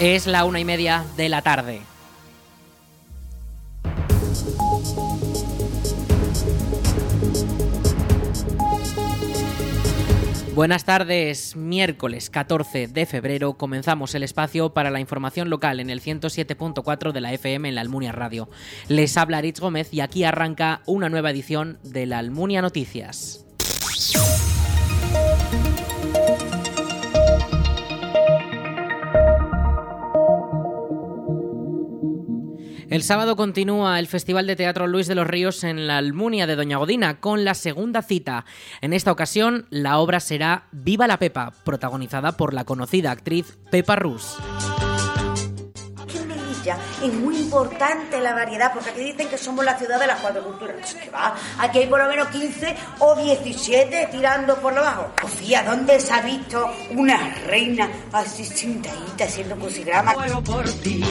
Es la una y media de la tarde. Buenas tardes, miércoles 14 de febrero comenzamos el espacio para la información local en el 107.4 de la FM en la Almunia Radio. Les habla Rich Gómez y aquí arranca una nueva edición de la Almunia Noticias. El sábado continúa el Festival de Teatro Luis de los Ríos en la Almunia de Doña Godina con la segunda cita. En esta ocasión la obra será Viva la Pepa, protagonizada por la conocida actriz Pepa Rus. Aquí en Melilla es muy importante la variedad, porque aquí dicen que somos la ciudad de las cuatro culturas. ¿Qué va? Aquí hay por lo menos 15 o 17 tirando por lo bajo. Sofía, ¿dónde se ha visto una reina así sentadita haciendo crucigrama? por ti.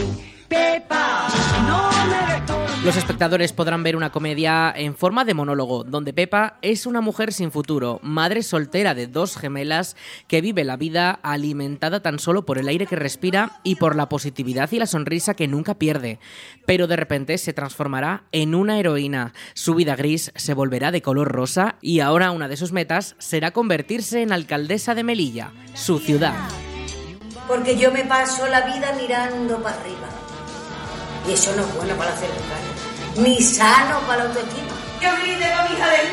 Pepa, no me Los espectadores podrán ver una comedia en forma de monólogo, donde Pepa es una mujer sin futuro, madre soltera de dos gemelas que vive la vida alimentada tan solo por el aire que respira y por la positividad y la sonrisa que nunca pierde. Pero de repente se transformará en una heroína. Su vida gris se volverá de color rosa y ahora una de sus metas será convertirse en alcaldesa de Melilla, su ciudad. Porque yo me paso la vida mirando para arriba. Y eso no es bueno para la salud mental, ni sano para la autoestima. ¿Qué me dice mi hija de él?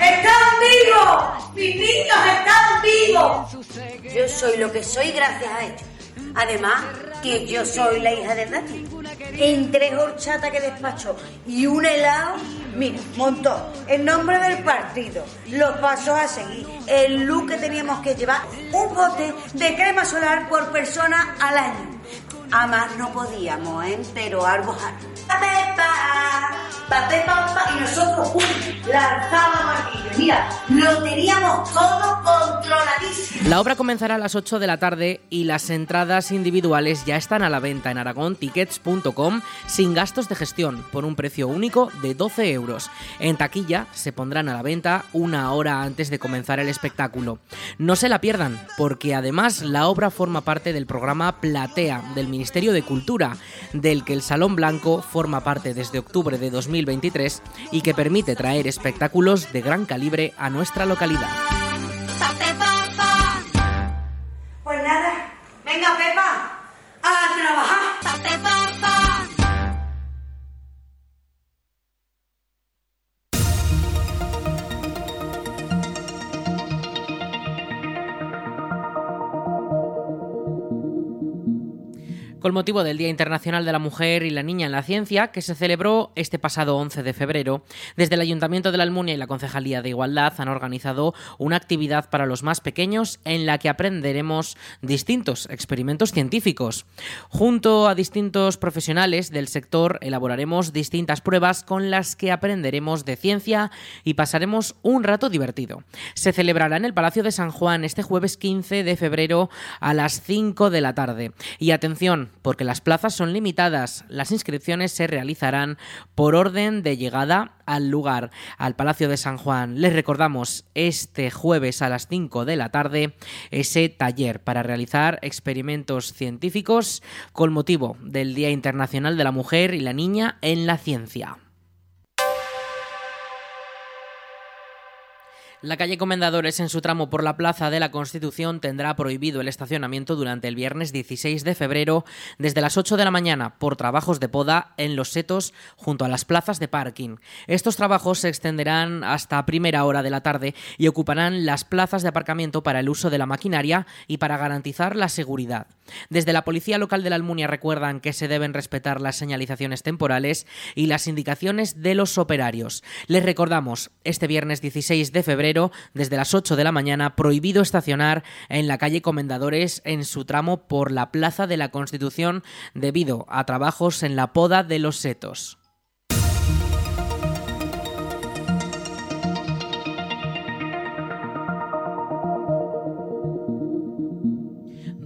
¡Están vivos! ¡Mis niños están vivos! Yo soy lo que soy gracias a ellos. Además, que yo soy la hija de Nati. En tres horchatas que despacho y un helado, mira, montó el nombre del partido, los pasos a seguir, el look que teníamos que llevar, un bote de crema solar por persona al año. A más no podíamos, ¿eh? Pero algo. Y nosotros, ¡uy! Mira, lo teníamos todo controladísimo. La obra comenzará a las 8 de la tarde y las entradas individuales ya están a la venta en aragontickets.com sin gastos de gestión por un precio único de 12 euros. En taquilla se pondrán a la venta una hora antes de comenzar el espectáculo. No se la pierdan porque además la obra forma parte del programa Platea del Ministerio de Cultura, del que el Salón Blanco forma parte desde octubre de 2023 y que permite traer espectáculos de gran calibre a nuestra localidad. Con motivo del Día Internacional de la Mujer y la Niña en la Ciencia, que se celebró este pasado 11 de febrero, desde el Ayuntamiento de la Almunia y la Concejalía de Igualdad han organizado una actividad para los más pequeños en la que aprenderemos distintos experimentos científicos. Junto a distintos profesionales del sector elaboraremos distintas pruebas con las que aprenderemos de ciencia y pasaremos un rato divertido. Se celebrará en el Palacio de San Juan este jueves 15 de febrero a las 5 de la tarde. Y atención, porque las plazas son limitadas. Las inscripciones se realizarán por orden de llegada al lugar, al Palacio de San Juan. Les recordamos este jueves a las 5 de la tarde ese taller para realizar experimentos científicos con motivo del Día Internacional de la Mujer y la Niña en la Ciencia. La calle Comendadores en su tramo por la Plaza de la Constitución tendrá prohibido el estacionamiento durante el viernes 16 de febrero desde las 8 de la mañana por trabajos de poda en los setos junto a las plazas de parking. Estos trabajos se extenderán hasta primera hora de la tarde y ocuparán las plazas de aparcamiento para el uso de la maquinaria y para garantizar la seguridad. Desde la Policía Local de la Almunia recuerdan que se deben respetar las señalizaciones temporales y las indicaciones de los operarios. Les recordamos, este viernes 16 de febrero desde las 8 de la mañana, prohibido estacionar en la calle Comendadores en su tramo por la Plaza de la Constitución debido a trabajos en la poda de los setos.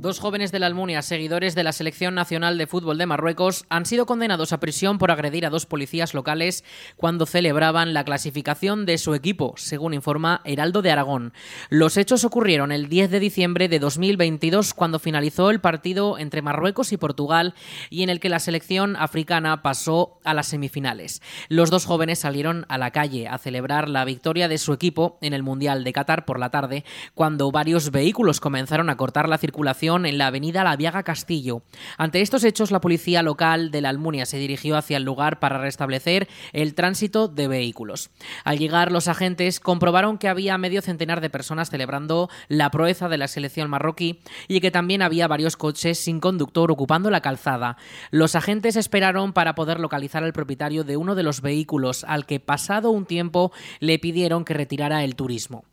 Dos jóvenes de la Almunia, seguidores de la Selección Nacional de Fútbol de Marruecos, han sido condenados a prisión por agredir a dos policías locales cuando celebraban la clasificación de su equipo, según informa Heraldo de Aragón. Los hechos ocurrieron el 10 de diciembre de 2022, cuando finalizó el partido entre Marruecos y Portugal y en el que la selección africana pasó a las semifinales. Los dos jóvenes salieron a la calle a celebrar la victoria de su equipo en el Mundial de Qatar por la tarde, cuando varios vehículos comenzaron a cortar la circulación en la avenida La Viaga Castillo. Ante estos hechos, la policía local de la Almunia se dirigió hacia el lugar para restablecer el tránsito de vehículos. Al llegar, los agentes comprobaron que había medio centenar de personas celebrando la proeza de la selección marroquí y que también había varios coches sin conductor ocupando la calzada. Los agentes esperaron para poder localizar al propietario de uno de los vehículos, al que pasado un tiempo le pidieron que retirara el turismo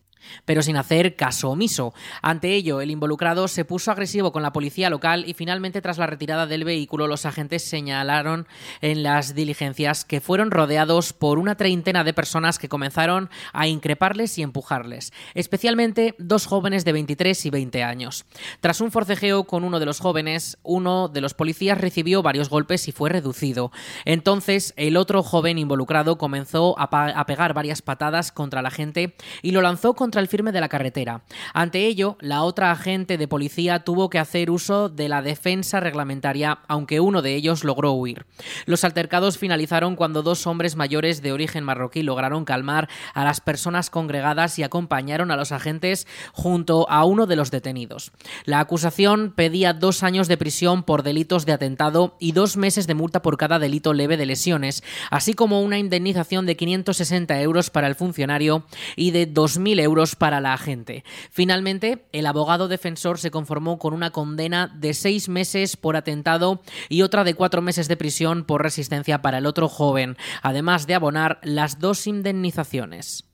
pero sin hacer caso omiso. Ante ello, el involucrado se puso agresivo con la policía local y finalmente tras la retirada del vehículo los agentes señalaron en las diligencias que fueron rodeados por una treintena de personas que comenzaron a increparles y empujarles, especialmente dos jóvenes de 23 y 20 años. Tras un forcejeo con uno de los jóvenes, uno de los policías recibió varios golpes y fue reducido. Entonces, el otro joven involucrado comenzó a, pegar varias patadas contra la gente y lo lanzó contra el firme de la carretera. Ante ello, la otra agente de policía tuvo que hacer uso de la defensa reglamentaria, aunque uno de ellos logró huir. Los altercados finalizaron cuando dos hombres mayores de origen marroquí lograron calmar a las personas congregadas y acompañaron a los agentes junto a uno de los detenidos. La acusación pedía dos años de prisión por delitos de atentado y dos meses de multa por cada delito leve de lesiones, así como una indemnización de 560 euros para el funcionario y de 2.000 euros para la agente. Finalmente, el abogado defensor se conformó con una condena de seis meses por atentado y otra de cuatro meses de prisión por resistencia para el otro joven, además de abonar las dos indemnizaciones.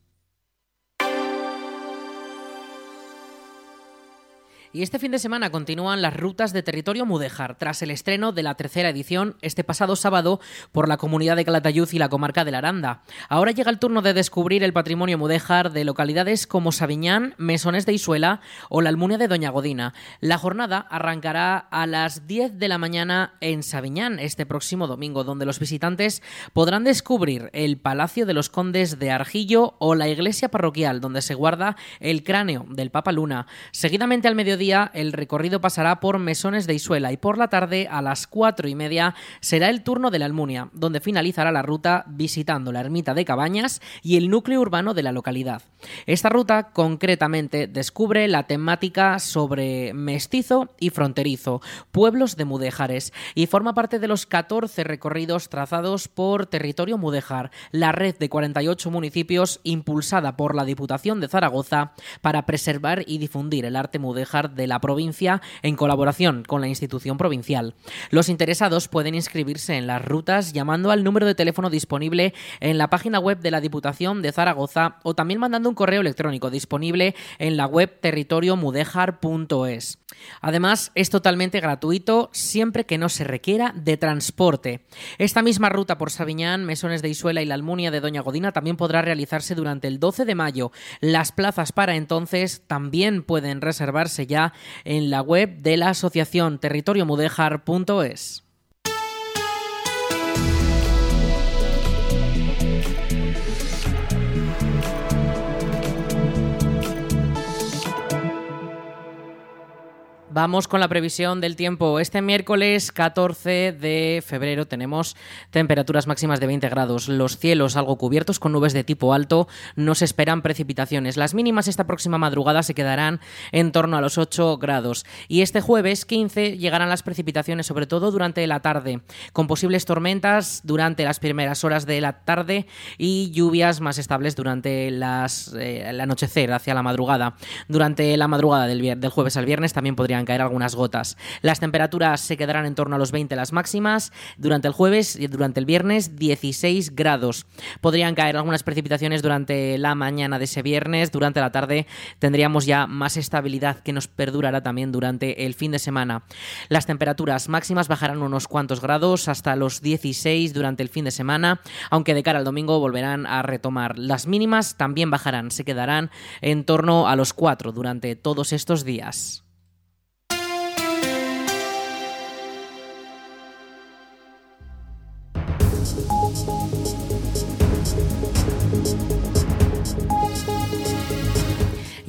Y este fin de semana continúan las rutas de territorio mudéjar, tras el estreno de la tercera edición este pasado sábado por la comunidad de Calatayud y la comarca de la Aranda. Ahora llega el turno de descubrir el patrimonio mudéjar de localidades como Sabiñán, Mesones de Isuela o la Almunia de Doña Godina. La jornada arrancará a las 10 de la mañana en Sabiñán este próximo domingo, donde los visitantes podrán descubrir el Palacio de los Condes de Argillo o la iglesia parroquial, donde se guarda el cráneo del Papa Luna. Seguidamente al mediodía el recorrido pasará por Mesones de Isuela y por la tarde a las cuatro y media será el turno de la Almunia, donde finalizará la ruta visitando la ermita de Cabañas y el núcleo urbano de la localidad. Esta ruta concretamente descubre la temática sobre mestizo y fronterizo, pueblos de mudéjares, y forma parte de los 14 recorridos trazados por Territorio Mudéjar, la red de 48 municipios impulsada por la Diputación de Zaragoza para preservar y difundir el arte mudéjar de la provincia en colaboración con la institución provincial. Los interesados pueden inscribirse en las rutas llamando al número de teléfono disponible en la página web de la Diputación de Zaragoza o también mandando un correo electrónico disponible en la web territoriomudéjar.es. Además, es totalmente gratuito siempre que no se requiera de transporte. Esta misma ruta por Sabiñán, Mesones de Isuela y la Almunia de Doña Godina también podrá realizarse durante el 12 de mayo. Las plazas para entonces también pueden reservarse ya en la web de la asociación territoriomudéjar.es. Vamos con la previsión del tiempo. Este miércoles 14 de febrero tenemos temperaturas máximas de 20 grados. Los cielos algo cubiertos con nubes de tipo alto. No se esperan precipitaciones. Las mínimas esta próxima madrugada se quedarán en torno a los 8 grados. Y este jueves 15 llegarán las precipitaciones, sobre todo durante la tarde, con posibles tormentas durante las primeras horas de la tarde y lluvias más estables durante las, eh, el anochecer, hacia la madrugada. Durante la madrugada del, del jueves al viernes también caer algunas gotas. Las temperaturas se quedarán en torno a los 20 las máximas. Durante el jueves y durante el viernes 16 grados. Podrían caer algunas precipitaciones durante la mañana de ese viernes. Durante la tarde tendríamos ya más estabilidad que nos perdurará también durante el fin de semana. Las temperaturas máximas bajarán unos cuantos grados hasta los 16 durante el fin de semana, aunque de cara al domingo volverán a retomar. Las mínimas también bajarán, se quedarán en torno a los 4 durante todos estos días.